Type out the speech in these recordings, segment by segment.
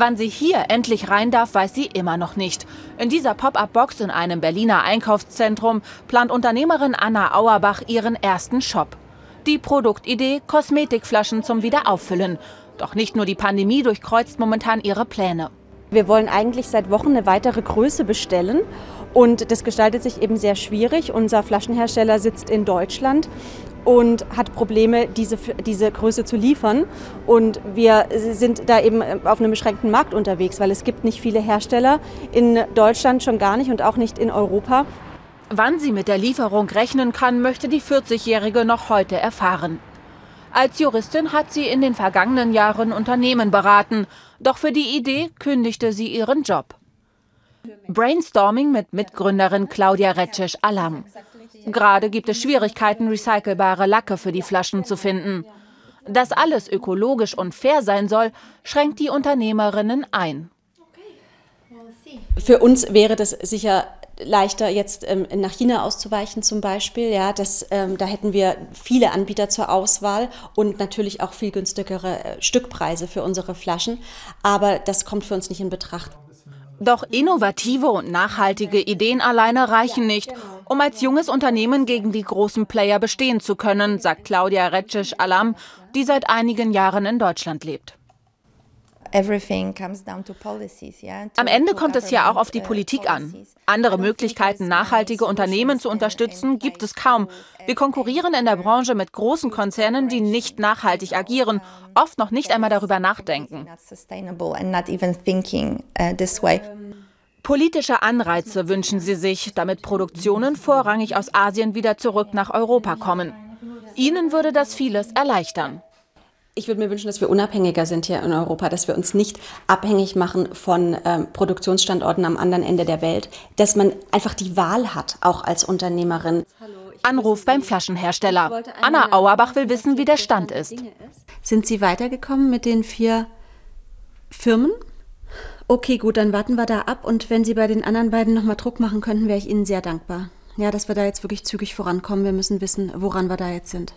Wann sie hier endlich rein darf, weiß sie immer noch nicht. In dieser Pop-up-Box in einem Berliner Einkaufszentrum plant Unternehmerin Anna Auerbach ihren ersten Shop. Die Produktidee Kosmetikflaschen zum Wiederauffüllen. Doch nicht nur die Pandemie durchkreuzt momentan ihre Pläne. Wir wollen eigentlich seit Wochen eine weitere Größe bestellen und das gestaltet sich eben sehr schwierig. Unser Flaschenhersteller sitzt in Deutschland und hat Probleme, diese, diese Größe zu liefern. Und wir sind da eben auf einem beschränkten Markt unterwegs, weil es gibt nicht viele Hersteller in Deutschland schon gar nicht und auch nicht in Europa. Wann sie mit der Lieferung rechnen kann, möchte die 40-Jährige noch heute erfahren. Als Juristin hat sie in den vergangenen Jahren Unternehmen beraten, doch für die Idee kündigte sie ihren Job. Brainstorming mit Mitgründerin Claudia Retschech-Alam. Gerade gibt es Schwierigkeiten, recycelbare Lacke für die Flaschen zu finden. Dass alles ökologisch und fair sein soll, schränkt die Unternehmerinnen ein. Für uns wäre das sicher leichter, jetzt ähm, nach China auszuweichen zum Beispiel. Ja, das, ähm, da hätten wir viele Anbieter zur Auswahl und natürlich auch viel günstigere äh, Stückpreise für unsere Flaschen. Aber das kommt für uns nicht in Betracht. Doch innovative und nachhaltige Ideen alleine reichen nicht, um als junges Unternehmen gegen die großen Player bestehen zu können, sagt Claudia Retschech-Alam, die seit einigen Jahren in Deutschland lebt. Am Ende kommt es ja auch auf die uh, Politik an. Andere Möglichkeiten, nachhaltige Unternehmen zu unterstützen, gibt es kaum. Wir konkurrieren in der Branche mit großen Konzernen, die nicht nachhaltig agieren, oft noch nicht einmal darüber nachdenken. Politische Anreize wünschen sie sich, damit Produktionen vorrangig aus Asien wieder zurück nach Europa kommen. Ihnen würde das vieles erleichtern. Ich würde mir wünschen, dass wir unabhängiger sind hier in Europa, dass wir uns nicht abhängig machen von ähm, Produktionsstandorten am anderen Ende der Welt, dass man einfach die Wahl hat, auch als Unternehmerin. Anruf beim Flaschenhersteller. Anna Auerbach will wissen, wie der Stand ist. Sind Sie weitergekommen mit den vier Firmen? Okay, gut, dann warten wir da ab und wenn Sie bei den anderen beiden nochmal Druck machen könnten, wäre ich Ihnen sehr dankbar. Ja, dass wir da jetzt wirklich zügig vorankommen. Wir müssen wissen, woran wir da jetzt sind.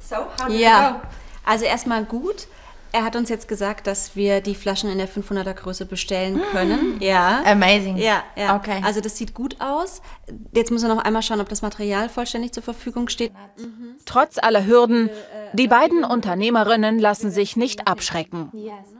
So, ja. Also erstmal gut. Er hat uns jetzt gesagt, dass wir die Flaschen in der 500er Größe bestellen können. Mm. Ja. Amazing. Ja, ja. Okay. Also das sieht gut aus. Jetzt müssen wir noch einmal schauen, ob das Material vollständig zur Verfügung steht. Mhm. Trotz aller Hürden, die beiden Unternehmerinnen lassen sich nicht abschrecken. Yes.